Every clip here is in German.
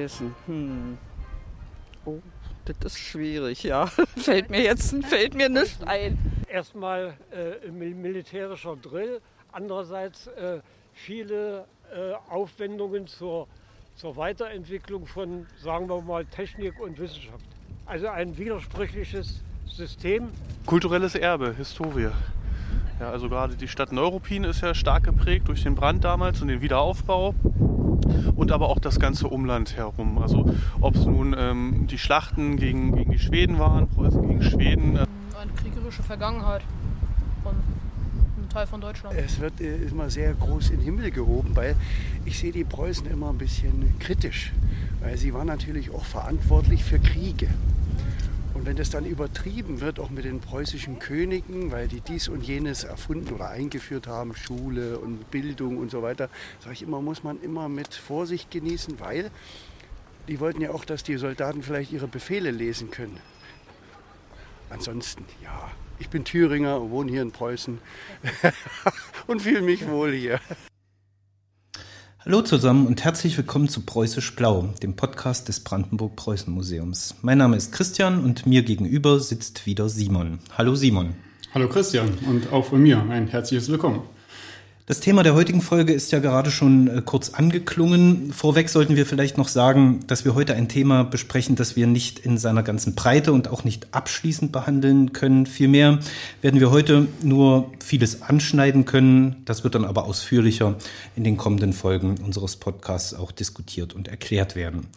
Preußen. Hm. Oh, das ist schwierig, ja. fällt mir jetzt fällt mir nicht ein. Erstmal äh, militärischer Drill, andererseits äh, viele äh, Aufwendungen zur, zur Weiterentwicklung von, sagen wir mal, Technik und Wissenschaft. Also ein widersprüchliches System. Kulturelles Erbe, Historie. Ja, also gerade die Stadt Neuruppin ist ja stark geprägt durch den Brand damals und den Wiederaufbau und aber auch das ganze Umland herum. Also ob es nun ähm, die Schlachten gegen, gegen die Schweden waren, Preußen gegen Schweden. Äh Eine kriegerische Vergangenheit von einem Teil von Deutschland. Es wird äh, immer sehr groß in den Himmel gehoben, weil ich sehe die Preußen immer ein bisschen kritisch, weil sie waren natürlich auch verantwortlich für Kriege. Und wenn das dann übertrieben wird, auch mit den preußischen Königen, weil die dies und jenes erfunden oder eingeführt haben, Schule und Bildung und so weiter, sage ich immer, muss man immer mit Vorsicht genießen, weil die wollten ja auch, dass die Soldaten vielleicht ihre Befehle lesen können. Ansonsten, ja, ich bin Thüringer, wohne hier in Preußen und fühle mich wohl hier. Hallo zusammen und herzlich willkommen zu Preußisch Blau, dem Podcast des Brandenburg-Preußen-Museums. Mein Name ist Christian und mir gegenüber sitzt wieder Simon. Hallo Simon. Hallo Christian und auch von mir ein herzliches Willkommen. Das Thema der heutigen Folge ist ja gerade schon äh, kurz angeklungen. Vorweg sollten wir vielleicht noch sagen, dass wir heute ein Thema besprechen, das wir nicht in seiner ganzen Breite und auch nicht abschließend behandeln können. Vielmehr werden wir heute nur vieles anschneiden können. Das wird dann aber ausführlicher in den kommenden Folgen unseres Podcasts auch diskutiert und erklärt werden.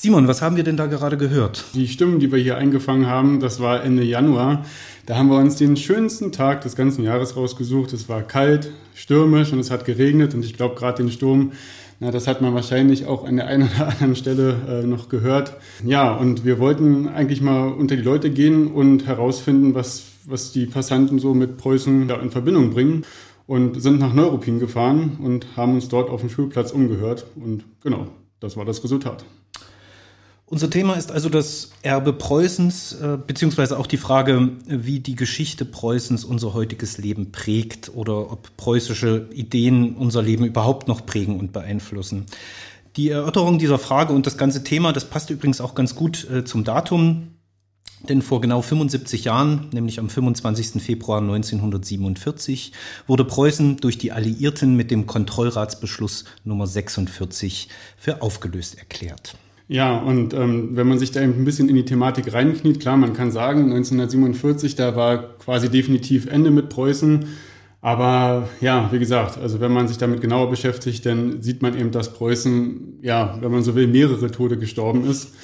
Simon, was haben wir denn da gerade gehört? Die Stimmen, die wir hier eingefangen haben, das war Ende Januar. Da haben wir uns den schönsten Tag des ganzen Jahres rausgesucht. Es war kalt, stürmisch und es hat geregnet. Und ich glaube, gerade den Sturm, na, das hat man wahrscheinlich auch an der einen oder anderen Stelle äh, noch gehört. Ja, und wir wollten eigentlich mal unter die Leute gehen und herausfinden, was, was die Passanten so mit Preußen da in Verbindung bringen. Und sind nach Neuruppin gefahren und haben uns dort auf dem Schulplatz umgehört. Und genau, das war das Resultat. Unser Thema ist also das Erbe Preußens, äh, beziehungsweise auch die Frage, wie die Geschichte Preußens unser heutiges Leben prägt oder ob preußische Ideen unser Leben überhaupt noch prägen und beeinflussen. Die Erörterung dieser Frage und das ganze Thema, das passt übrigens auch ganz gut äh, zum Datum, denn vor genau 75 Jahren, nämlich am 25. Februar 1947, wurde Preußen durch die Alliierten mit dem Kontrollratsbeschluss Nummer 46 für aufgelöst erklärt. Ja, und ähm, wenn man sich da eben ein bisschen in die Thematik reinkniet, klar, man kann sagen, 1947, da war quasi definitiv Ende mit Preußen. Aber ja, wie gesagt, also wenn man sich damit genauer beschäftigt, dann sieht man eben, dass Preußen, ja, wenn man so will, mehrere Tode gestorben ist.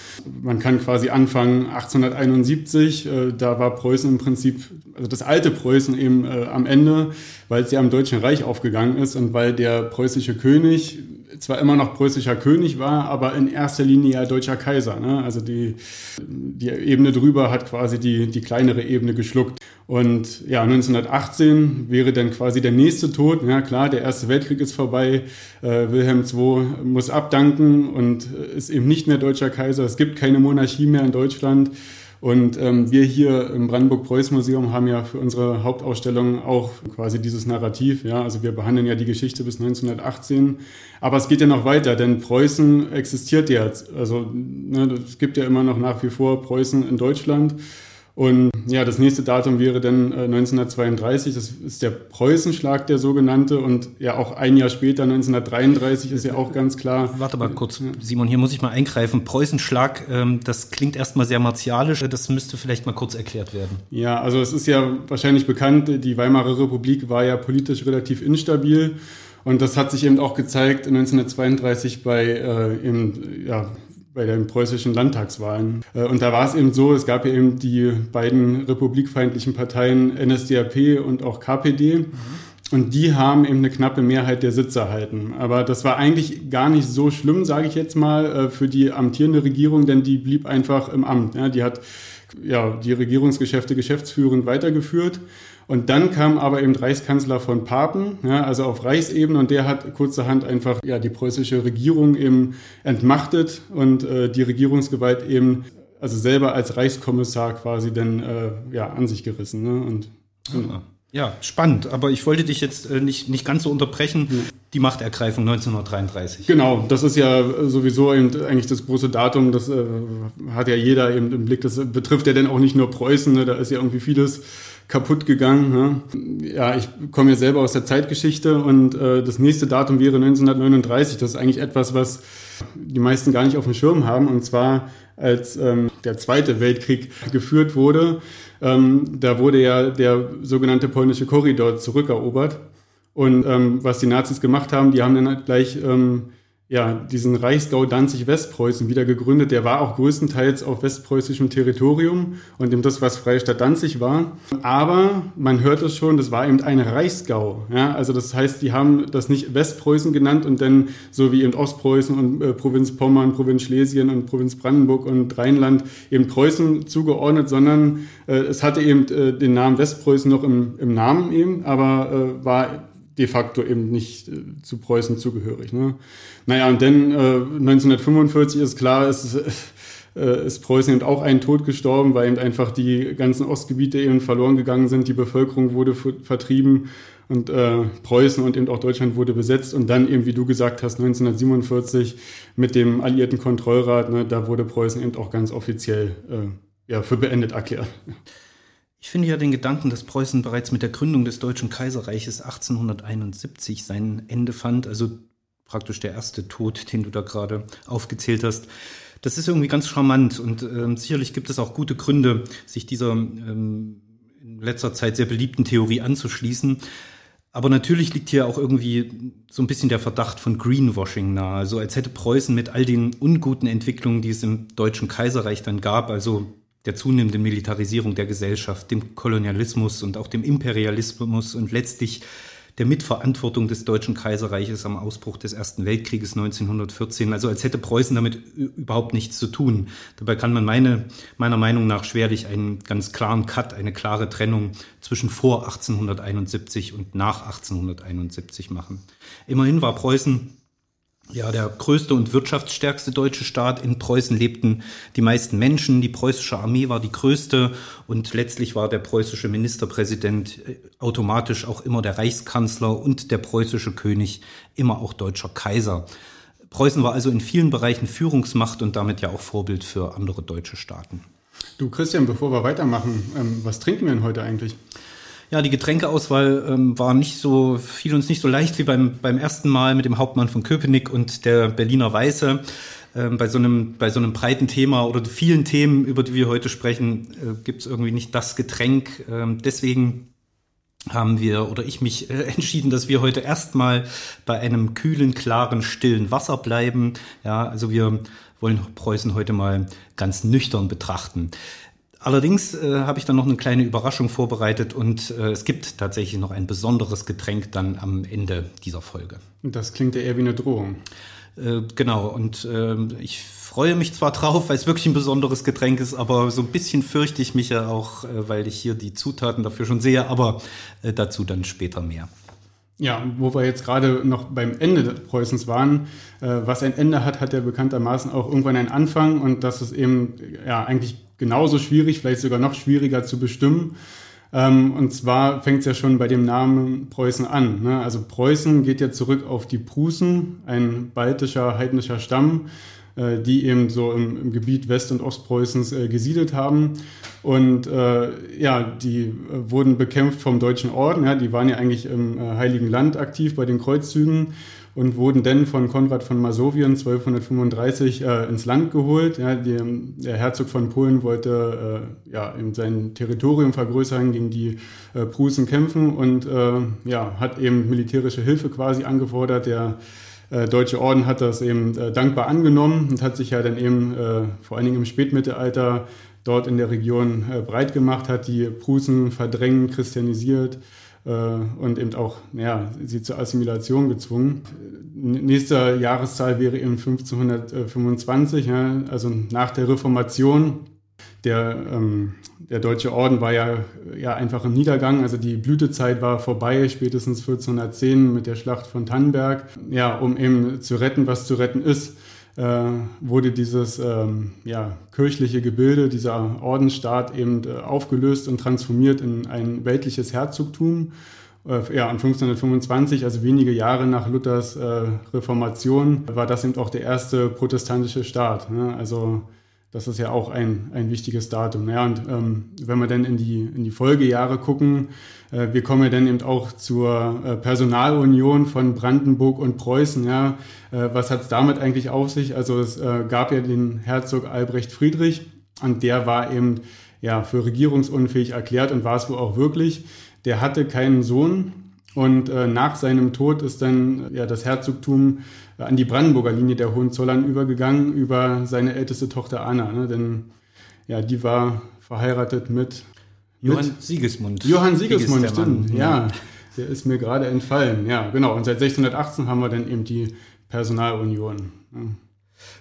Man kann quasi anfangen 1871, äh, da war Preußen im Prinzip, also das alte Preußen eben äh, am Ende, weil es ja am Deutschen Reich aufgegangen ist und weil der preußische König zwar immer noch preußischer König war, aber in erster Linie ja deutscher Kaiser. Ne? Also die, die Ebene drüber hat quasi die, die kleinere Ebene geschluckt. Und ja, 1918 wäre dann quasi der nächste Tod. Ja klar, der Erste Weltkrieg ist vorbei. Äh, Wilhelm II muss abdanken und ist eben nicht mehr deutscher Kaiser. Es gibt keine Monarchie mehr in Deutschland. Und ähm, wir hier im Brandenburg-Preuß-Museum haben ja für unsere Hauptausstellung auch quasi dieses Narrativ. Ja, also wir behandeln ja die Geschichte bis 1918. Aber es geht ja noch weiter, denn Preußen existiert jetzt. Also ne, es gibt ja immer noch nach wie vor Preußen in Deutschland. Und ja, das nächste Datum wäre dann äh, 1932, das ist der Preußenschlag, der sogenannte. Und ja, auch ein Jahr später, 1933, ist ja auch ganz klar. Warte mal kurz, Simon, hier muss ich mal eingreifen. Preußenschlag, ähm, das klingt erstmal sehr martialisch. Das müsste vielleicht mal kurz erklärt werden. Ja, also es ist ja wahrscheinlich bekannt, die Weimarer Republik war ja politisch relativ instabil. Und das hat sich eben auch gezeigt 1932 bei äh, eben, ja, bei den preußischen Landtagswahlen. Äh, und da war es eben so, es gab ja eben die beiden republikfeindlichen Parteien NSDAP und auch KPD. Mhm. Und die haben eben eine knappe Mehrheit der Sitze erhalten. Aber das war eigentlich gar nicht so schlimm, sage ich jetzt mal, äh, für die amtierende Regierung, denn die blieb einfach im Amt. Die hat ja, die Regierungsgeschäfte geschäftsführend weitergeführt. Und dann kam aber eben Reichskanzler von Papen, ja, also auf Reichsebene, und der hat kurzerhand einfach ja, die preußische Regierung eben entmachtet und äh, die Regierungsgewalt eben also selber als Reichskommissar quasi dann äh, ja, an sich gerissen. Ne? Und, genau. Ja, spannend, aber ich wollte dich jetzt äh, nicht, nicht ganz so unterbrechen. Ja. Die Machtergreifung 1933. Genau, das ist ja sowieso eben eigentlich das große Datum, das äh, hat ja jeder eben im Blick. Das betrifft ja dann auch nicht nur Preußen, ne? da ist ja irgendwie vieles kaputt gegangen. Ne? Ja, ich komme ja selber aus der Zeitgeschichte und äh, das nächste Datum wäre 1939. Das ist eigentlich etwas, was die meisten gar nicht auf dem Schirm haben. Und zwar als ähm, der Zweite Weltkrieg geführt wurde, ähm, da wurde ja der sogenannte polnische Korridor zurückerobert. Und ähm, was die Nazis gemacht haben, die haben dann halt gleich ähm, ja, diesen Reichsgau Danzig-Westpreußen wieder gegründet. Der war auch größtenteils auf westpreußischem Territorium und eben das, was Freistadt Danzig war. Aber man hört es schon, das war eben ein Reichsgau. Ja, also das heißt, die haben das nicht Westpreußen genannt und dann so wie eben Ostpreußen und äh, Provinz Pommern, Provinz Schlesien und Provinz Brandenburg und Rheinland eben Preußen zugeordnet, sondern äh, es hatte eben äh, den Namen Westpreußen noch im, im Namen eben, aber äh, war de facto eben nicht äh, zu Preußen zugehörig. Ne? Naja, und dann äh, 1945 ist klar, ist, äh, ist Preußen eben auch einen Tod gestorben, weil eben einfach die ganzen Ostgebiete eben verloren gegangen sind, die Bevölkerung wurde vertrieben und äh, Preußen und eben auch Deutschland wurde besetzt und dann eben, wie du gesagt hast, 1947 mit dem alliierten Kontrollrat, ne, da wurde Preußen eben auch ganz offiziell äh, ja, für beendet erklärt. Ich finde ja den Gedanken, dass Preußen bereits mit der Gründung des Deutschen Kaiserreiches 1871 sein Ende fand, also praktisch der erste Tod, den du da gerade aufgezählt hast. Das ist irgendwie ganz charmant und ähm, sicherlich gibt es auch gute Gründe, sich dieser ähm, in letzter Zeit sehr beliebten Theorie anzuschließen. Aber natürlich liegt hier auch irgendwie so ein bisschen der Verdacht von Greenwashing nahe. Also als hätte Preußen mit all den unguten Entwicklungen, die es im Deutschen Kaiserreich dann gab, also der zunehmenden Militarisierung der Gesellschaft, dem Kolonialismus und auch dem Imperialismus und letztlich der Mitverantwortung des Deutschen Kaiserreiches am Ausbruch des Ersten Weltkrieges 1914. Also als hätte Preußen damit überhaupt nichts zu tun. Dabei kann man meine, meiner Meinung nach schwerlich einen ganz klaren Cut, eine klare Trennung zwischen vor 1871 und nach 1871 machen. Immerhin war Preußen ja, der größte und wirtschaftsstärkste deutsche Staat. In Preußen lebten die meisten Menschen. Die preußische Armee war die größte und letztlich war der preußische Ministerpräsident äh, automatisch auch immer der Reichskanzler und der preußische König immer auch deutscher Kaiser. Preußen war also in vielen Bereichen Führungsmacht und damit ja auch Vorbild für andere deutsche Staaten. Du Christian, bevor wir weitermachen, ähm, was trinken wir denn heute eigentlich? Ja, die Getränkeauswahl ähm, war nicht so, fiel uns nicht so leicht wie beim, beim ersten Mal mit dem Hauptmann von Köpenick und der Berliner Weiße. Ähm, bei, so einem, bei so einem breiten Thema oder vielen Themen, über die wir heute sprechen, äh, gibt es irgendwie nicht das Getränk. Ähm, deswegen haben wir oder ich mich äh, entschieden, dass wir heute erstmal bei einem kühlen, klaren, stillen Wasser bleiben. Ja, also wir wollen Preußen heute mal ganz nüchtern betrachten. Allerdings äh, habe ich dann noch eine kleine Überraschung vorbereitet und äh, es gibt tatsächlich noch ein besonderes Getränk dann am Ende dieser Folge. Das klingt ja eher wie eine Drohung. Äh, genau, und äh, ich freue mich zwar drauf, weil es wirklich ein besonderes Getränk ist, aber so ein bisschen fürchte ich mich ja auch, äh, weil ich hier die Zutaten dafür schon sehe, aber äh, dazu dann später mehr. Ja, wo wir jetzt gerade noch beim Ende Preußens waren, äh, was ein Ende hat, hat ja bekanntermaßen auch irgendwann einen Anfang und das ist eben ja eigentlich genauso schwierig, vielleicht sogar noch schwieriger zu bestimmen. Ähm, und zwar fängt es ja schon bei dem Namen Preußen an. Ne? Also Preußen geht ja zurück auf die Prußen, ein baltischer heidnischer Stamm, äh, die eben so im, im Gebiet West- und Ostpreußens äh, gesiedelt haben. Und äh, ja, die äh, wurden bekämpft vom Deutschen Orden. Ja? Die waren ja eigentlich im Heiligen Land aktiv bei den Kreuzzügen und wurden dann von Konrad von Masowien 1235 äh, ins Land geholt. Ja, die, der Herzog von Polen wollte äh, ja, in sein Territorium vergrößern, gegen die äh, Prußen kämpfen und äh, ja, hat eben militärische Hilfe quasi angefordert. Der äh, Deutsche Orden hat das eben äh, dankbar angenommen und hat sich ja dann eben vor allen Dingen im Spätmittelalter dort in der Region breit gemacht, hat die Prußen verdrängt, christianisiert äh, und eben auch ja, sie zur Assimilation gezwungen. Nächste Jahreszahl wäre eben 1525, ja, also nach der Reformation. Der, ähm, der Deutsche Orden war ja, ja einfach im Niedergang, also die Blütezeit war vorbei, spätestens 1410 mit der Schlacht von Tannenberg. Ja, um eben zu retten, was zu retten ist, äh, wurde dieses ähm, ja, kirchliche Gebilde, dieser Ordensstaat eben äh, aufgelöst und transformiert in ein weltliches Herzogtum. Äh, ja, 1525, also wenige Jahre nach Luthers äh, Reformation, war das eben auch der erste protestantische Staat. Ne? Also das ist ja auch ein, ein wichtiges Datum. Ja, und ähm, wenn wir dann in die, in die Folgejahre gucken, äh, wir kommen ja dann eben auch zur äh, Personalunion von Brandenburg und Preußen. Ja, äh, was hat es damit eigentlich auf sich? Also es äh, gab ja den Herzog Albrecht Friedrich und der war eben ja für regierungsunfähig erklärt und war es wohl auch wirklich. Der hatte keinen Sohn und äh, nach seinem Tod ist dann ja das Herzogtum an die Brandenburger Linie der Hohenzollern übergegangen über seine älteste Tochter Anna. Ne? Denn ja, die war verheiratet mit Johann mit Siegesmund. Johann Siegesmund, stimmt. Ja. ja, der ist mir gerade entfallen. Ja, genau. Und seit 1618 haben wir dann eben die Personalunion. Ja.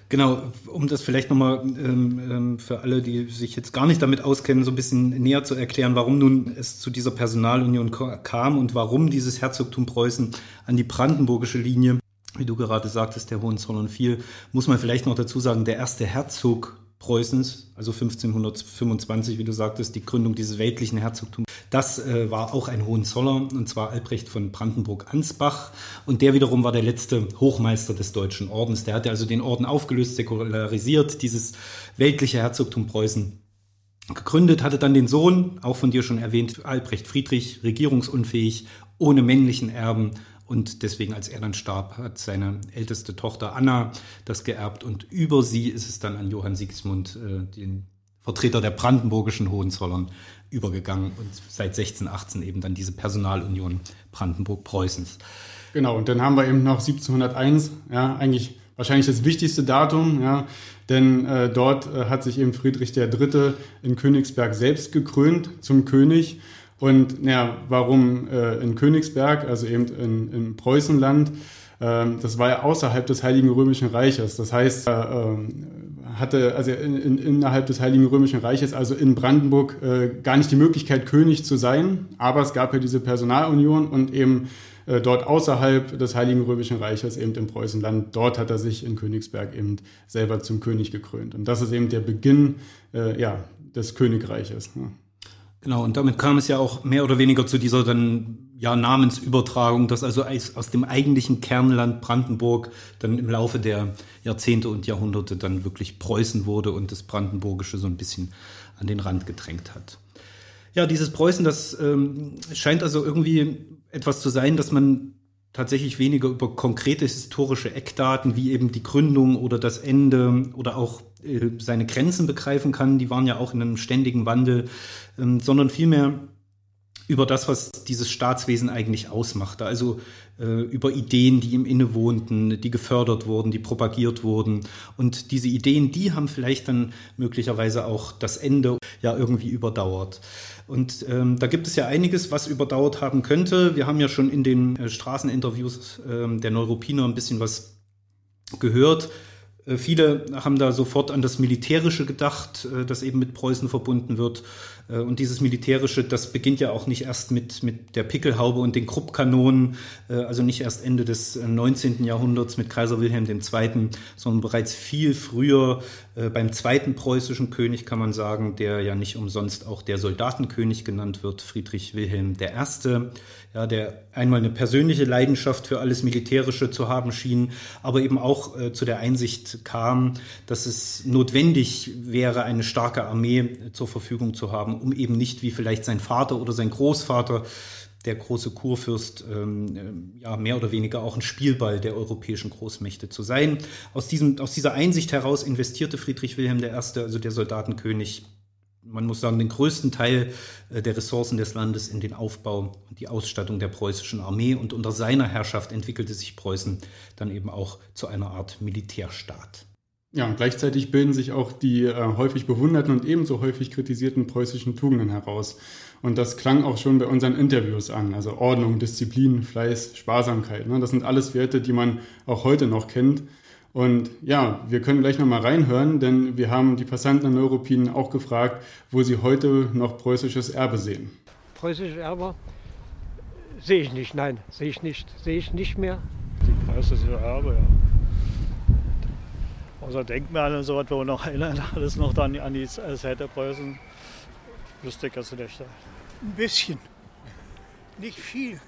Genau, um das vielleicht nochmal ähm, ähm, für alle, die sich jetzt gar nicht damit auskennen, so ein bisschen näher zu erklären, warum nun es zu dieser Personalunion kam und warum dieses Herzogtum Preußen an die brandenburgische Linie wie du gerade sagtest, der Hohenzollern fiel, muss man vielleicht noch dazu sagen, der erste Herzog Preußens, also 1525, wie du sagtest, die Gründung dieses weltlichen Herzogtums. Das äh, war auch ein Hohenzoller, und zwar Albrecht von Brandenburg-Ansbach. Und der wiederum war der letzte Hochmeister des Deutschen Ordens. Der hatte also den Orden aufgelöst, säkularisiert, dieses weltliche Herzogtum Preußen gegründet, hatte dann den Sohn, auch von dir schon erwähnt, Albrecht Friedrich, regierungsunfähig, ohne männlichen Erben und deswegen, als er dann starb, hat seine älteste Tochter Anna das geerbt und über sie ist es dann an Johann Sigismund, äh, den Vertreter der brandenburgischen Hohenzollern, übergegangen und seit 1618 eben dann diese Personalunion Brandenburg-Preußens. Genau, und dann haben wir eben noch 1701, ja, eigentlich wahrscheinlich das wichtigste Datum, ja, denn äh, dort äh, hat sich eben Friedrich III. in Königsberg selbst gekrönt zum König und ja, warum äh, in Königsberg, also eben in, in Preußenland? Ähm, das war ja außerhalb des Heiligen Römischen Reiches. Das heißt, äh, ähm, hatte also in, in, innerhalb des Heiligen Römischen Reiches, also in Brandenburg, äh, gar nicht die Möglichkeit, König zu sein. Aber es gab ja diese Personalunion und eben äh, dort außerhalb des Heiligen Römischen Reiches, eben im Preußenland, dort hat er sich in Königsberg eben selber zum König gekrönt. Und das ist eben der Beginn äh, ja, des Königreiches. Ne? Genau, und damit kam es ja auch mehr oder weniger zu dieser dann ja Namensübertragung, dass also aus dem eigentlichen Kernland Brandenburg dann im Laufe der Jahrzehnte und Jahrhunderte dann wirklich Preußen wurde und das Brandenburgische so ein bisschen an den Rand gedrängt hat. Ja, dieses Preußen, das ähm, scheint also irgendwie etwas zu sein, dass man tatsächlich weniger über konkrete historische Eckdaten wie eben die Gründung oder das Ende oder auch äh, seine Grenzen begreifen kann. Die waren ja auch in einem ständigen Wandel, ähm, sondern vielmehr über das, was dieses Staatswesen eigentlich ausmachte. Also äh, über Ideen, die ihm innewohnten, die gefördert wurden, die propagiert wurden. Und diese Ideen, die haben vielleicht dann möglicherweise auch das Ende ja irgendwie überdauert. Und ähm, da gibt es ja einiges, was überdauert haben könnte. Wir haben ja schon in den äh, Straßeninterviews äh, der Neuropiner ein bisschen was gehört. Äh, viele haben da sofort an das Militärische gedacht, äh, das eben mit Preußen verbunden wird. Äh, und dieses Militärische, das beginnt ja auch nicht erst mit, mit der Pickelhaube und den Kruppkanonen, also nicht erst Ende des 19. Jahrhunderts mit Kaiser Wilhelm II., sondern bereits viel früher beim zweiten preußischen König, kann man sagen, der ja nicht umsonst auch der Soldatenkönig genannt wird, Friedrich Wilhelm I., ja, der einmal eine persönliche Leidenschaft für alles Militärische zu haben schien, aber eben auch äh, zu der Einsicht kam, dass es notwendig wäre, eine starke Armee zur Verfügung zu haben, um eben nicht wie vielleicht sein Vater oder sein Großvater der große Kurfürst ähm, äh, ja mehr oder weniger auch ein Spielball der europäischen Großmächte zu sein. Aus, diesem, aus dieser Einsicht heraus investierte Friedrich Wilhelm I., also der Soldatenkönig, man muss sagen, den größten Teil äh, der Ressourcen des Landes in den Aufbau und die Ausstattung der preußischen Armee. Und unter seiner Herrschaft entwickelte sich Preußen dann eben auch zu einer Art Militärstaat. Ja, und gleichzeitig bilden sich auch die äh, häufig bewunderten und ebenso häufig kritisierten preußischen Tugenden heraus. Und das klang auch schon bei unseren Interviews an. Also Ordnung, Disziplin, Fleiß, Sparsamkeit. Ne? Das sind alles Werte, die man auch heute noch kennt. Und ja, wir können gleich nochmal reinhören, denn wir haben die Passanten an Neuruppin auch gefragt, wo sie heute noch preußisches Erbe sehen. Preußisches Erbe sehe ich nicht, nein, sehe ich nicht, sehe ich nicht mehr. Die preußische Erbe, ja. Außer Denkmale und so was, wo wir noch erinnern, alles noch dann an die Zeit der Preußen. Wüsste ich jetzt nicht. Ein bisschen. Nicht viel.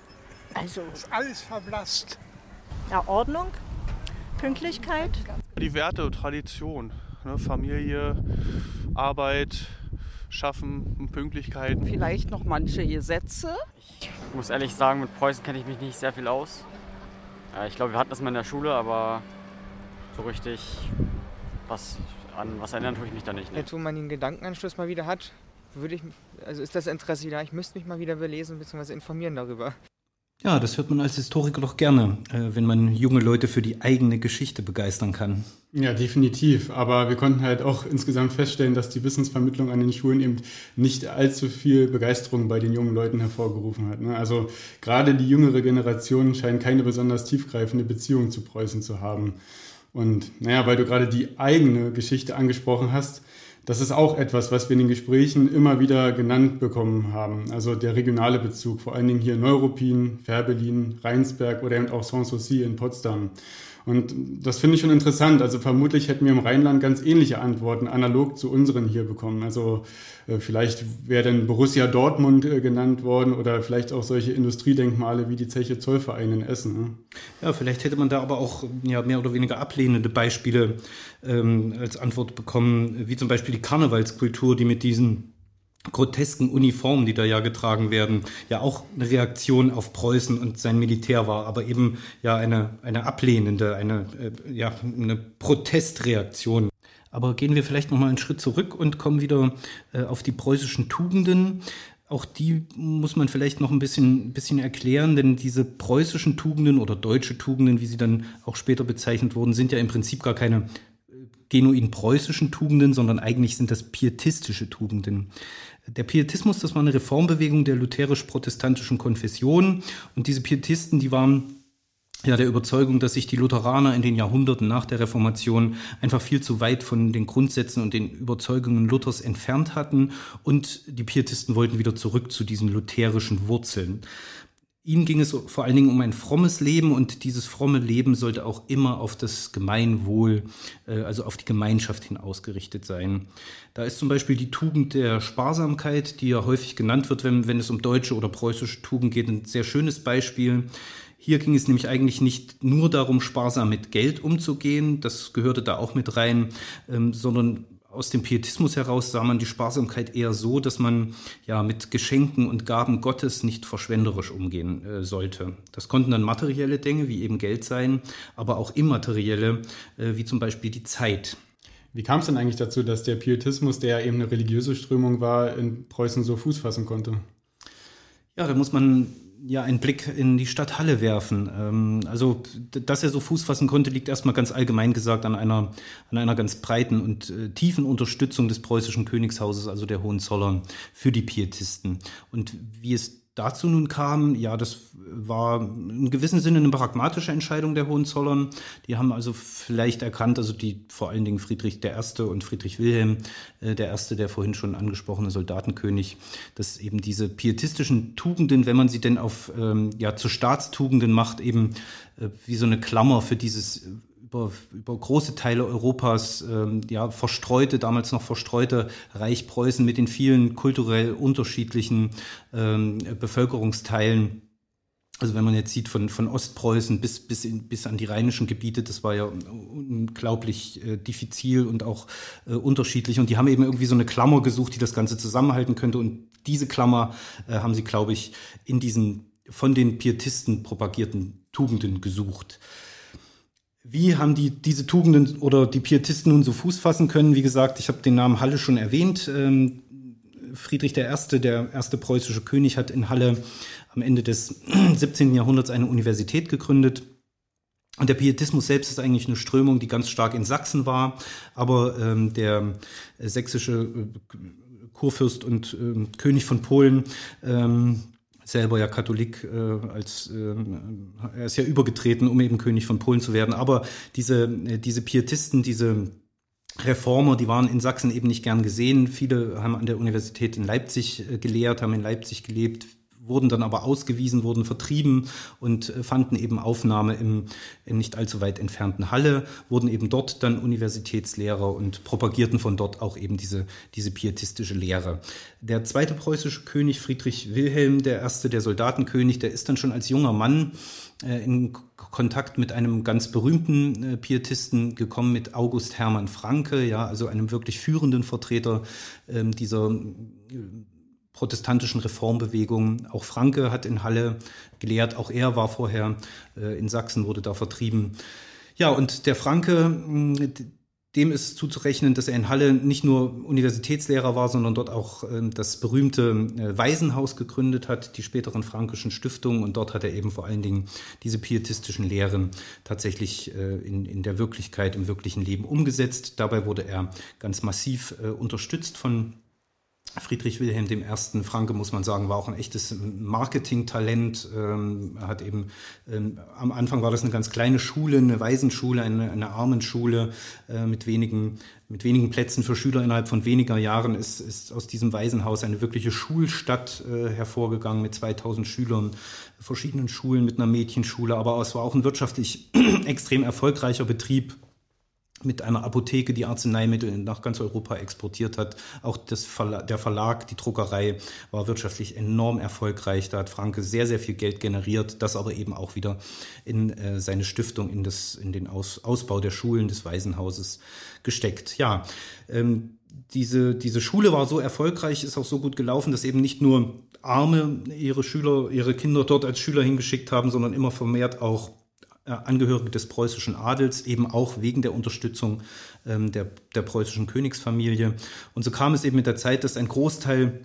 Also. Ist alles verblasst. Ja, Ordnung, Pünktlichkeit. Die Werte, Tradition, ne? Familie, Arbeit, Schaffen, Pünktlichkeit. Vielleicht noch manche Gesetze. Ich muss ehrlich sagen, mit Preußen kenne ich mich nicht sehr viel aus. Ich glaube, wir hatten das mal in der Schule, aber so richtig was an was erinnern tue ich mich da nicht. Ne? Jetzt, wo man den Gedankenanschluss mal wieder hat, würde ich, also ist das Interesse da, ich müsste mich mal wieder belesen bzw. informieren darüber. Ja, das hört man als Historiker doch gerne, äh, wenn man junge Leute für die eigene Geschichte begeistern kann. Ja, definitiv. Aber wir konnten halt auch insgesamt feststellen, dass die Wissensvermittlung an den Schulen eben nicht allzu viel Begeisterung bei den jungen Leuten hervorgerufen hat. Ne? Also gerade die jüngere Generation scheint keine besonders tiefgreifende Beziehung zu Preußen zu haben. Und naja, weil du gerade die eigene Geschichte angesprochen hast, das ist auch etwas, was wir in den Gesprächen immer wieder genannt bekommen haben. Also der regionale Bezug, vor allen Dingen hier Neuruppin, Fährberlin, Rheinsberg oder eben auch Sanssouci in Potsdam. Und das finde ich schon interessant. Also vermutlich hätten wir im Rheinland ganz ähnliche Antworten analog zu unseren hier bekommen. Also äh, vielleicht wäre dann Borussia Dortmund äh, genannt worden oder vielleicht auch solche Industriedenkmale wie die Zeche Zollverein in Essen. Ne? Ja, vielleicht hätte man da aber auch ja, mehr oder weniger ablehnende Beispiele ähm, als Antwort bekommen, wie zum Beispiel die Karnevalskultur, die mit diesen grotesken Uniformen, die da ja getragen werden, ja auch eine Reaktion auf Preußen und sein Militär war, aber eben ja eine, eine ablehnende, eine, äh, ja, eine Protestreaktion. Aber gehen wir vielleicht nochmal einen Schritt zurück und kommen wieder äh, auf die preußischen Tugenden. Auch die muss man vielleicht noch ein bisschen, bisschen erklären, denn diese preußischen Tugenden oder deutsche Tugenden, wie sie dann auch später bezeichnet wurden, sind ja im Prinzip gar keine äh, genuin preußischen Tugenden, sondern eigentlich sind das pietistische Tugenden. Der Pietismus, das war eine Reformbewegung der lutherisch-protestantischen Konfession. Und diese Pietisten, die waren ja der Überzeugung, dass sich die Lutheraner in den Jahrhunderten nach der Reformation einfach viel zu weit von den Grundsätzen und den Überzeugungen Luthers entfernt hatten und die Pietisten wollten wieder zurück zu diesen lutherischen Wurzeln. Ihnen ging es vor allen Dingen um ein frommes Leben und dieses fromme Leben sollte auch immer auf das Gemeinwohl, äh, also auf die Gemeinschaft hin ausgerichtet sein. Da ist zum Beispiel die Tugend der Sparsamkeit, die ja häufig genannt wird, wenn, wenn es um deutsche oder preußische Tugend geht, ein sehr schönes Beispiel. Hier ging es nämlich eigentlich nicht nur darum, sparsam mit Geld umzugehen, das gehörte da auch mit rein, ähm, sondern aus dem Pietismus heraus sah man die Sparsamkeit eher so, dass man ja mit Geschenken und Gaben Gottes nicht verschwenderisch umgehen äh, sollte. Das konnten dann materielle Dinge wie eben Geld sein, aber auch immaterielle, äh, wie zum Beispiel die Zeit. Wie kam es denn eigentlich dazu, dass der Pietismus, der ja eben eine religiöse Strömung war, in Preußen so Fuß fassen konnte? Ja, da muss man ja einen Blick in die Stadt Halle werfen. Ähm, also, dass er so Fuß fassen konnte, liegt erstmal ganz allgemein gesagt an einer, an einer ganz breiten und äh, tiefen Unterstützung des preußischen Königshauses, also der Hohenzollern, für die Pietisten. Und wie es dazu nun kam, ja, das war in gewissem Sinne eine pragmatische Entscheidung der Hohenzollern. Die haben also vielleicht erkannt, also die vor allen Dingen Friedrich I. und Friedrich Wilhelm, äh, der erste, der vorhin schon angesprochene Soldatenkönig, dass eben diese pietistischen Tugenden, wenn man sie denn auf ähm, ja zu Staatstugenden macht, eben äh, wie so eine Klammer für dieses über, über große Teile Europas ähm, ja, verstreute, damals noch verstreute Reich Preußen mit den vielen kulturell unterschiedlichen ähm, Bevölkerungsteilen. Also wenn man jetzt sieht von, von Ostpreußen bis, bis, in, bis an die rheinischen Gebiete, das war ja unglaublich äh, diffizil und auch äh, unterschiedlich. Und die haben eben irgendwie so eine Klammer gesucht, die das Ganze zusammenhalten könnte. Und diese Klammer äh, haben sie, glaube ich, in diesen von den Pietisten propagierten Tugenden gesucht. Wie haben die diese Tugenden oder die Pietisten nun so Fuß fassen können? Wie gesagt, ich habe den Namen Halle schon erwähnt. Ähm, Friedrich I., der erste preußische König, hat in Halle am Ende des 17. Jahrhunderts eine Universität gegründet. Und der Pietismus selbst ist eigentlich eine Strömung, die ganz stark in Sachsen war, aber ähm, der sächsische äh, Kurfürst und äh, König von Polen ähm, selber ja Katholik, äh, als äh, er ist ja übergetreten, um eben König von Polen zu werden. Aber diese, äh, diese Pietisten, diese Reformer, die waren in Sachsen eben nicht gern gesehen. Viele haben an der Universität in Leipzig äh, gelehrt, haben in Leipzig gelebt, wurden dann aber ausgewiesen, wurden vertrieben und äh, fanden eben Aufnahme im, im nicht allzu weit entfernten Halle, wurden eben dort dann Universitätslehrer und propagierten von dort auch eben diese, diese pietistische Lehre. Der zweite preußische König, Friedrich Wilhelm, der erste, der Soldatenkönig, der ist dann schon als junger Mann äh, in Kontakt mit einem ganz berühmten äh, Pietisten gekommen, mit August Hermann Franke, ja, also einem wirklich führenden Vertreter ähm, dieser äh, protestantischen Reformbewegung. Auch Franke hat in Halle gelehrt, auch er war vorher äh, in Sachsen, wurde da vertrieben. Ja, und der Franke, dem ist zuzurechnen, dass er in Halle nicht nur Universitätslehrer war, sondern dort auch äh, das berühmte äh, Waisenhaus gegründet hat, die späteren frankischen Stiftungen. Und dort hat er eben vor allen Dingen diese pietistischen Lehren tatsächlich äh, in, in der Wirklichkeit, im wirklichen Leben umgesetzt. Dabei wurde er ganz massiv unterstützt von Friedrich Wilhelm I. Franke, muss man sagen, war auch ein echtes Marketingtalent. Ähm, er hat eben, ähm, am Anfang war das eine ganz kleine Schule, eine Waisenschule, eine, eine Armenschule äh, mit wenigen, mit wenigen Plätzen für Schüler. Innerhalb von weniger Jahren ist, ist aus diesem Waisenhaus eine wirkliche Schulstadt äh, hervorgegangen mit 2000 Schülern, verschiedenen Schulen, mit einer Mädchenschule. Aber es war auch ein wirtschaftlich extrem erfolgreicher Betrieb mit einer Apotheke, die Arzneimittel nach ganz Europa exportiert hat. Auch das Verla der Verlag, die Druckerei war wirtschaftlich enorm erfolgreich. Da hat Franke sehr, sehr viel Geld generiert, das aber eben auch wieder in äh, seine Stiftung, in, das, in den Aus Ausbau der Schulen des Waisenhauses gesteckt. Ja, ähm, diese, diese Schule war so erfolgreich, ist auch so gut gelaufen, dass eben nicht nur Arme ihre Schüler, ihre Kinder dort als Schüler hingeschickt haben, sondern immer vermehrt auch Angehörige des preußischen Adels, eben auch wegen der Unterstützung ähm, der, der preußischen Königsfamilie. Und so kam es eben mit der Zeit, dass ein Großteil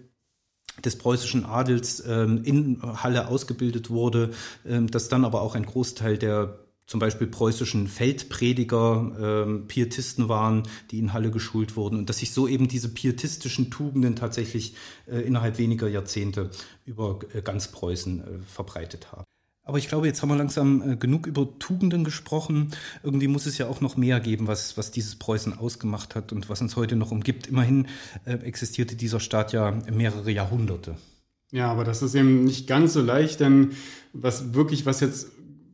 des preußischen Adels ähm, in Halle ausgebildet wurde, ähm, dass dann aber auch ein Großteil der zum Beispiel preußischen Feldprediger ähm, Pietisten waren, die in Halle geschult wurden und dass sich so eben diese pietistischen Tugenden tatsächlich äh, innerhalb weniger Jahrzehnte über äh, ganz Preußen äh, verbreitet haben. Aber ich glaube, jetzt haben wir langsam äh, genug über Tugenden gesprochen. Irgendwie muss es ja auch noch mehr geben, was, was dieses Preußen ausgemacht hat und was uns heute noch umgibt. Immerhin äh, existierte dieser Staat ja mehrere Jahrhunderte. Ja, aber das ist eben nicht ganz so leicht, denn was wirklich, was jetzt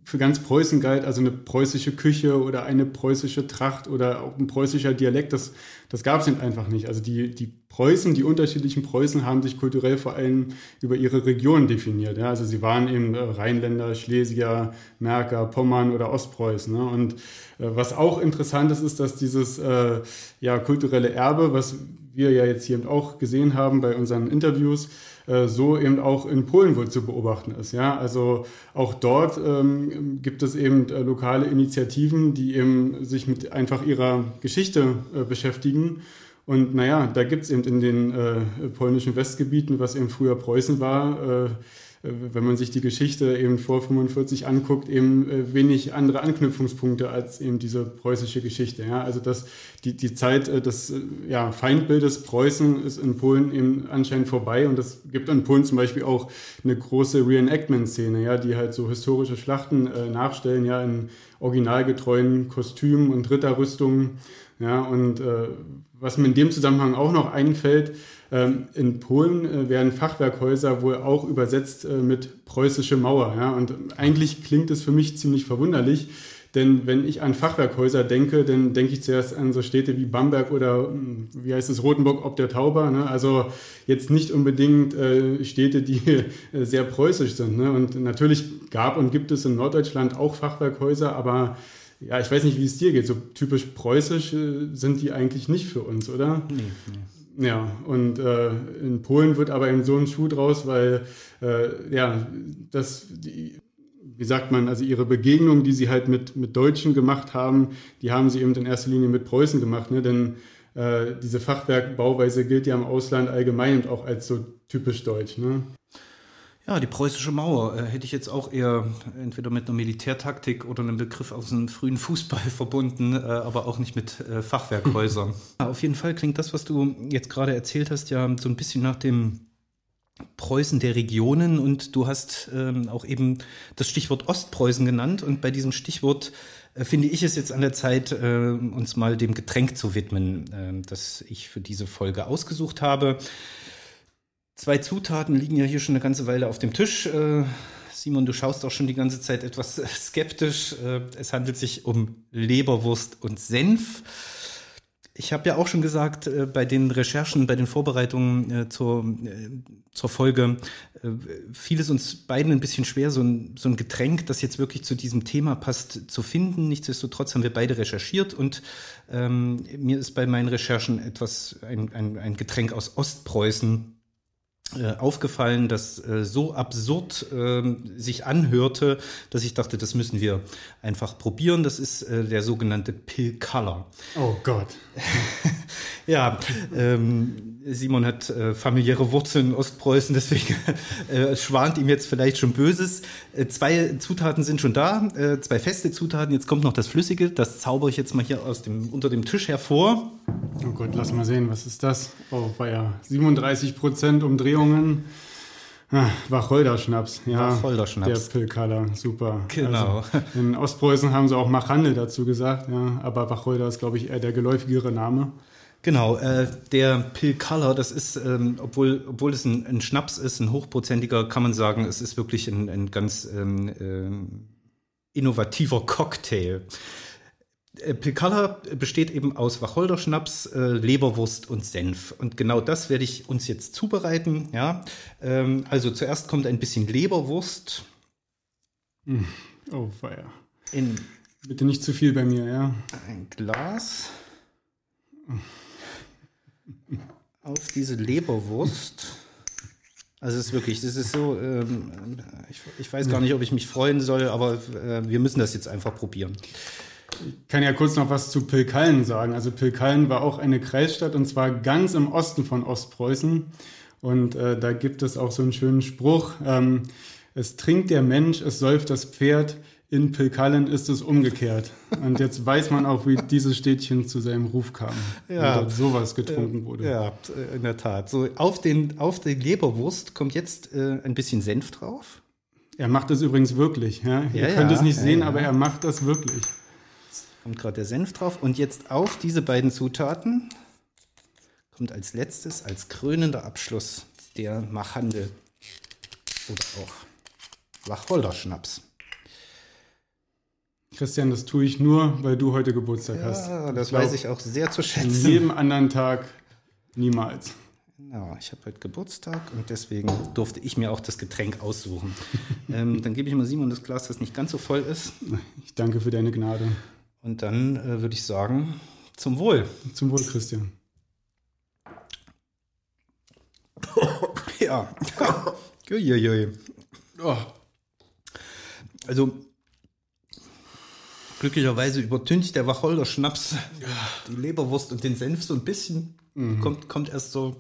für ganz Preußen galt, also eine preußische Küche oder eine preußische Tracht oder auch ein preußischer Dialekt, das, das gab es einfach nicht. Also die, die Preußen, die unterschiedlichen Preußen haben sich kulturell vor allem über ihre Region definiert. Ja? Also sie waren eben äh, Rheinländer, Schlesier, Märker, Pommern oder Ostpreußen. Ne? Und äh, was auch interessant ist, ist, dass dieses äh, ja, kulturelle Erbe, was wir ja jetzt hier auch gesehen haben bei unseren Interviews, äh, so eben auch in Polen wohl zu beobachten ist. Ja? Also auch dort ähm, gibt es eben äh, lokale Initiativen, die eben sich mit einfach ihrer Geschichte äh, beschäftigen. Und naja, da gibt es eben in den äh, polnischen Westgebieten, was eben früher Preußen war, wenn man sich die Geschichte eben vor 45 anguckt, eben äh, wenig andere Anknüpfungspunkte als eben diese preußische Geschichte. Ja? Also das, die, die Zeit äh, des ja, Feindbildes Preußen ist in Polen eben anscheinend vorbei und es gibt in Polen zum Beispiel auch eine große Reenactment-Szene, ja, die halt so historische Schlachten äh, nachstellen, ja, in originalgetreuen Kostümen und Ritterrüstungen. Ja, und äh, was mir in dem Zusammenhang auch noch einfällt, ähm, in Polen äh, werden Fachwerkhäuser wohl auch übersetzt äh, mit preußische Mauer. Ja? Und eigentlich klingt es für mich ziemlich verwunderlich, denn wenn ich an Fachwerkhäuser denke, dann denke ich zuerst an so Städte wie Bamberg oder hm, wie heißt es, Rotenburg ob der Tauber. Ne? Also jetzt nicht unbedingt äh, Städte, die äh, sehr preußisch sind. Ne? Und natürlich gab und gibt es in Norddeutschland auch Fachwerkhäuser, aber ja, ich weiß nicht, wie es dir geht. So typisch preußisch äh, sind die eigentlich nicht für uns, oder? Nee, nee. Ja, und äh, in Polen wird aber eben so ein Schuh draus, weil äh, ja, das, die, wie sagt man, also ihre Begegnung, die sie halt mit, mit Deutschen gemacht haben, die haben sie eben in erster Linie mit Preußen gemacht, ne? denn äh, diese Fachwerkbauweise gilt ja im Ausland allgemein und auch als so typisch deutsch. Ne? Ja, die preußische Mauer äh, hätte ich jetzt auch eher entweder mit einer Militärtaktik oder einem Begriff aus dem frühen Fußball verbunden, äh, aber auch nicht mit äh, Fachwerkhäusern. ja, auf jeden Fall klingt das, was du jetzt gerade erzählt hast, ja so ein bisschen nach dem Preußen der Regionen und du hast ähm, auch eben das Stichwort Ostpreußen genannt und bei diesem Stichwort äh, finde ich es jetzt an der Zeit, äh, uns mal dem Getränk zu widmen, äh, das ich für diese Folge ausgesucht habe. Zwei Zutaten liegen ja hier schon eine ganze Weile auf dem Tisch. Äh, Simon, du schaust auch schon die ganze Zeit etwas skeptisch. Äh, es handelt sich um Leberwurst und Senf. Ich habe ja auch schon gesagt, äh, bei den Recherchen, bei den Vorbereitungen äh, zur, äh, zur Folge, äh, fiel es uns beiden ein bisschen schwer, so ein, so ein Getränk, das jetzt wirklich zu diesem Thema passt, zu finden. Nichtsdestotrotz haben wir beide recherchiert und ähm, mir ist bei meinen Recherchen etwas, ein, ein, ein Getränk aus Ostpreußen äh, aufgefallen, das äh, so absurd äh, sich anhörte, dass ich dachte, das müssen wir einfach probieren. Das ist äh, der sogenannte Pill Color. Oh Gott. ja, ähm, Simon hat äh, familiäre Wurzeln in Ostpreußen, deswegen äh, schwant ihm jetzt vielleicht schon Böses. Äh, zwei Zutaten sind schon da, äh, zwei feste Zutaten. Jetzt kommt noch das Flüssige. Das zauber ich jetzt mal hier aus dem, unter dem Tisch hervor. Oh Gott, lass mal sehen, was ist das? Oh, war ja 37 Prozent Umdrehungen. Ah, Wacholderschnaps, ja. Wacholderschnaps. Der Pilkaler, super. Genau. Also, in Ostpreußen haben sie auch Machandel dazu gesagt, ja. Aber Wacholder ist, glaube ich, eher der geläufigere Name. Genau, äh, der Pill Color, das ist, ähm, obwohl, obwohl es ein, ein, Schnaps ist, ein hochprozentiger, kann man sagen, es ist wirklich ein, ein ganz ähm, äh, innovativer Cocktail. Äh, Pill Color besteht eben aus Wacholderschnaps, äh, Leberwurst und Senf. Und genau das werde ich uns jetzt zubereiten. Ja, ähm, also zuerst kommt ein bisschen Leberwurst. Oh, feier. In Bitte nicht zu viel bei mir, ja. Ein Glas auf diese Leberwurst. Also es ist wirklich, das ist so, ähm, ich, ich, weiß gar nicht, ob ich mich freuen soll, aber äh, wir müssen das jetzt einfach probieren. Ich kann ja kurz noch was zu Pilkallen sagen. Also Pilkallen war auch eine Kreisstadt und zwar ganz im Osten von Ostpreußen. Und äh, da gibt es auch so einen schönen Spruch, ähm, es trinkt der Mensch, es säuft das Pferd, in Pilkallen ist es umgekehrt. Und jetzt weiß man auch, wie dieses Städtchen zu seinem Ruf kam. Ja. Und sowas getrunken wurde. Ja, in der Tat. So, auf, den, auf die Leberwurst kommt jetzt äh, ein bisschen Senf drauf. Er macht das übrigens wirklich. Ja? ja Ihr könnt ja, es nicht sehen, aber er macht das wirklich. Jetzt kommt gerade der Senf drauf. Und jetzt auf diese beiden Zutaten kommt als letztes, als krönender Abschluss der Machhandel oder auch Wacholderschnaps. Christian, das tue ich nur, weil du heute Geburtstag ja, hast. Ja, das glaub, weiß ich auch sehr zu schätzen. An jedem anderen Tag niemals. Genau, ich habe heute Geburtstag und deswegen durfte ich mir auch das Getränk aussuchen. ähm, dann gebe ich mal Simon das Glas, das nicht ganz so voll ist. Ich danke für deine Gnade. Und dann äh, würde ich sagen, zum Wohl. Zum Wohl, Christian. ja. Uiuiui. Oh. Also, Glücklicherweise übertüncht der Wacholder Schnaps die Leberwurst und den Senf so ein bisschen. Mhm. Kommt, kommt erst so,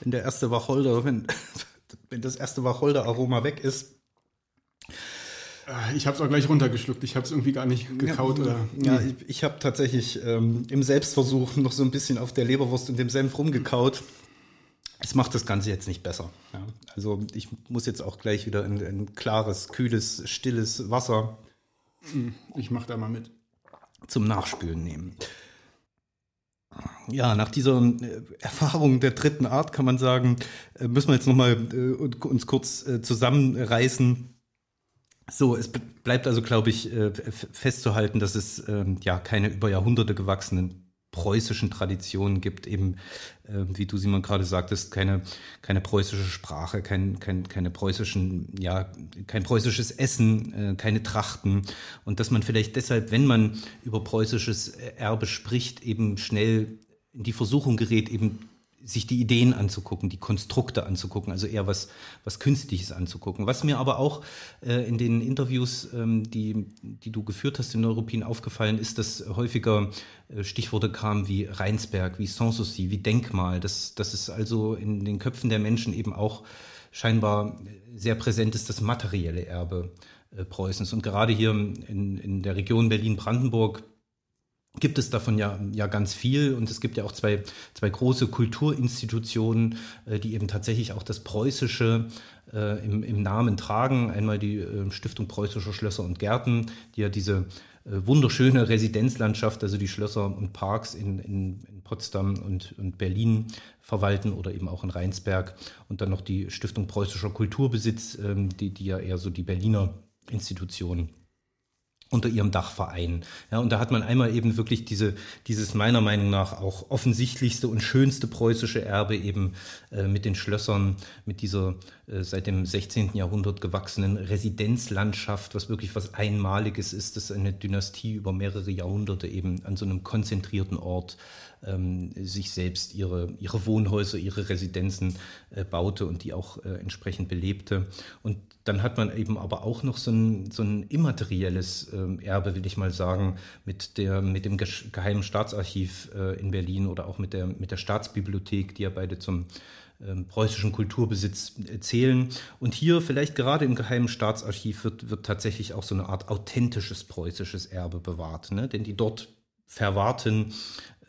wenn der erste Wacholder, wenn, wenn das erste Wacholder-Aroma weg ist. Ah, ich habe es auch gleich runtergeschluckt. Ich habe es irgendwie gar nicht gekaut. Ja, oder, ja ich, ich habe tatsächlich ähm, im Selbstversuch noch so ein bisschen auf der Leberwurst und dem Senf rumgekaut. Es macht das Ganze jetzt nicht besser. Ja. Also ich muss jetzt auch gleich wieder in ein klares, kühles, stilles Wasser ich mache da mal mit. Zum Nachspülen nehmen. Ja, nach dieser äh, Erfahrung der dritten Art kann man sagen, äh, müssen wir jetzt nochmal äh, uns kurz zusammenreißen. So, es bleibt also, glaube ich, festzuhalten, dass es ähm, ja keine über Jahrhunderte gewachsenen preußischen Traditionen gibt, eben, äh, wie du Simon gerade sagtest, keine, keine preußische Sprache, kein, kein, keine preußischen, ja, kein preußisches Essen, äh, keine Trachten. Und dass man vielleicht deshalb, wenn man über preußisches Erbe spricht, eben schnell in die Versuchung gerät, eben sich die Ideen anzugucken, die Konstrukte anzugucken, also eher was, was Künstliches anzugucken. Was mir aber auch äh, in den Interviews, ähm, die, die du geführt hast in Neuruppin aufgefallen ist, dass häufiger äh, Stichworte kamen wie Rheinsberg, wie Sanssouci, wie Denkmal, dass, dass es also in den Köpfen der Menschen eben auch scheinbar sehr präsent ist, das materielle Erbe äh, Preußens. Und gerade hier in, in der Region Berlin-Brandenburg gibt es davon ja, ja ganz viel und es gibt ja auch zwei, zwei große Kulturinstitutionen, äh, die eben tatsächlich auch das Preußische äh, im, im Namen tragen. Einmal die äh, Stiftung Preußischer Schlösser und Gärten, die ja diese wunderschöne Residenzlandschaft, also die Schlösser und Parks in, in, in Potsdam und, und Berlin verwalten oder eben auch in Rheinsberg. Und dann noch die Stiftung Preußischer Kulturbesitz, ähm, die, die ja eher so die Berliner Institution unter ihrem Dach vereinen. Ja, und da hat man einmal eben wirklich diese, dieses meiner Meinung nach auch offensichtlichste und schönste preußische Erbe eben äh, mit den Schlössern, mit dieser äh, seit dem 16. Jahrhundert gewachsenen Residenzlandschaft, was wirklich was Einmaliges ist, dass eine Dynastie über mehrere Jahrhunderte eben an so einem konzentrierten Ort ähm, sich selbst ihre, ihre Wohnhäuser, ihre Residenzen äh, baute und die auch äh, entsprechend belebte. Und dann hat man eben aber auch noch so ein, so ein immaterielles äh, Erbe, will ich mal sagen, mit, der, mit dem Geheimen Staatsarchiv äh, in Berlin oder auch mit der, mit der Staatsbibliothek, die ja beide zum ähm, preußischen Kulturbesitz äh, zählen. Und hier vielleicht gerade im Geheimen Staatsarchiv wird, wird tatsächlich auch so eine Art authentisches preußisches Erbe bewahrt. Ne? Denn die dort verwahrten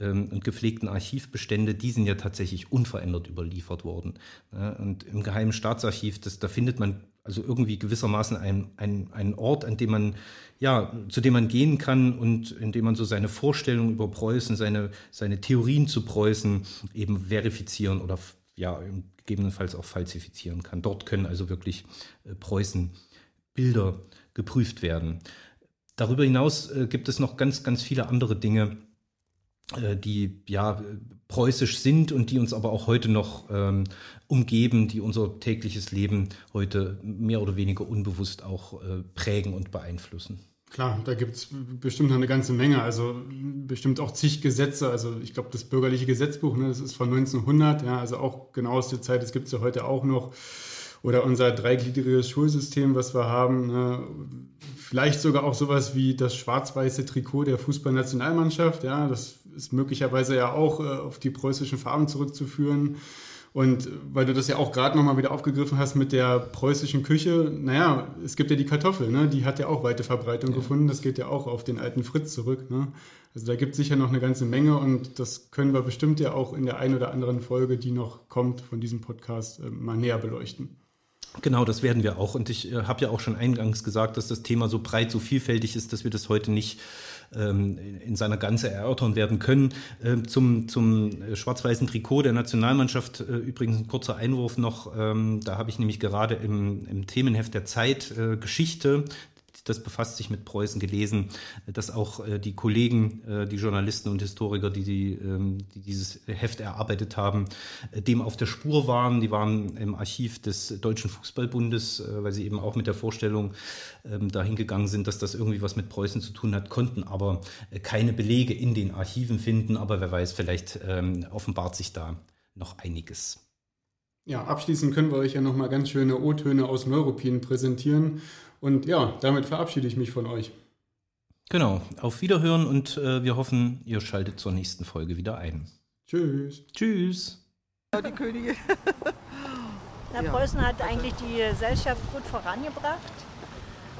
und gepflegten Archivbestände, die sind ja tatsächlich unverändert überliefert worden. Und im Geheimen Staatsarchiv, das, da findet man also irgendwie gewissermaßen ein, ein, ein Ort, an dem man, ja, zu dem man gehen kann und in dem man so seine Vorstellungen über Preußen, seine, seine Theorien zu Preußen eben verifizieren oder ja, gegebenenfalls auch falsifizieren kann. Dort können also wirklich äh, Preußen Bilder geprüft werden. Darüber hinaus äh, gibt es noch ganz, ganz viele andere Dinge, die ja preußisch sind und die uns aber auch heute noch ähm, umgeben, die unser tägliches Leben heute mehr oder weniger unbewusst auch äh, prägen und beeinflussen. Klar, da gibt es bestimmt noch eine ganze Menge, also bestimmt auch zig Gesetze. Also ich glaube, das bürgerliche Gesetzbuch, ne, das ist von 1900, ja, also auch genau aus der Zeit, das gibt es ja heute auch noch. Oder unser dreigliedriges Schulsystem, was wir haben. Ne, vielleicht sogar auch sowas wie das schwarz-weiße Trikot der Fußballnationalmannschaft. Ja, das ist möglicherweise ja auch äh, auf die preußischen Farben zurückzuführen. Und weil du das ja auch gerade nochmal wieder aufgegriffen hast mit der preußischen Küche, naja, es gibt ja die Kartoffel, ne? die hat ja auch weite Verbreitung ja. gefunden. Das geht ja auch auf den alten Fritz zurück. Ne? Also da gibt es sicher noch eine ganze Menge und das können wir bestimmt ja auch in der einen oder anderen Folge, die noch kommt von diesem Podcast, äh, mal näher beleuchten. Genau, das werden wir auch. Und ich äh, habe ja auch schon eingangs gesagt, dass das Thema so breit, so vielfältig ist, dass wir das heute nicht in seiner Ganze erörtern werden können. Ähm, zum, zum schwarz-weißen Trikot der Nationalmannschaft äh, übrigens ein kurzer Einwurf noch. Ähm, da habe ich nämlich gerade im, im Themenheft der Zeit äh, Geschichte das befasst sich mit Preußen gelesen, dass auch äh, die Kollegen, äh, die Journalisten und Historiker, die, die, ähm, die dieses Heft erarbeitet haben, äh, dem auf der Spur waren. Die waren im Archiv des Deutschen Fußballbundes, weil sie eben auch mit der Vorstellung ähm, dahin gegangen sind, dass das irgendwie was mit Preußen zu tun hat, konnten aber keine Belege in den Archiven finden. Aber wer weiß, vielleicht ähm, offenbart sich da noch einiges. Ja, abschließend können wir euch ja nochmal ganz schöne O-Töne aus Neuruppin präsentieren. Und ja, damit verabschiede ich mich von euch. Genau, auf Wiederhören und äh, wir hoffen, ihr schaltet zur nächsten Folge wieder ein. Tschüss. Tschüss. Die Königin. Na, Preußen hat eigentlich die Gesellschaft gut vorangebracht.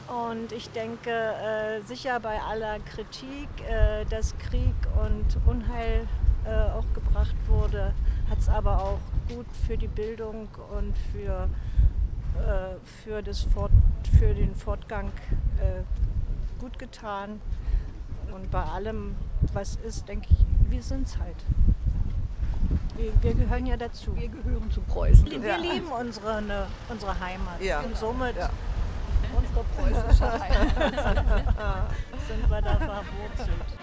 Und ich denke, äh, sicher bei aller Kritik, äh, dass Krieg und Unheil äh, auch gebracht wurde, hat es aber auch gut für die Bildung und für äh, für, das Fort, für den Fortgang äh, gut getan. Und bei allem, was ist, denke ich, wir sind es halt. Wir, wir, gehören ja dazu. Wir gehören zu Preußen. Wir ja. lieben unsere, ne, unsere Heimat. Ja. Und somit ja. unsere preußische Heimat sind wir da verwurzelt.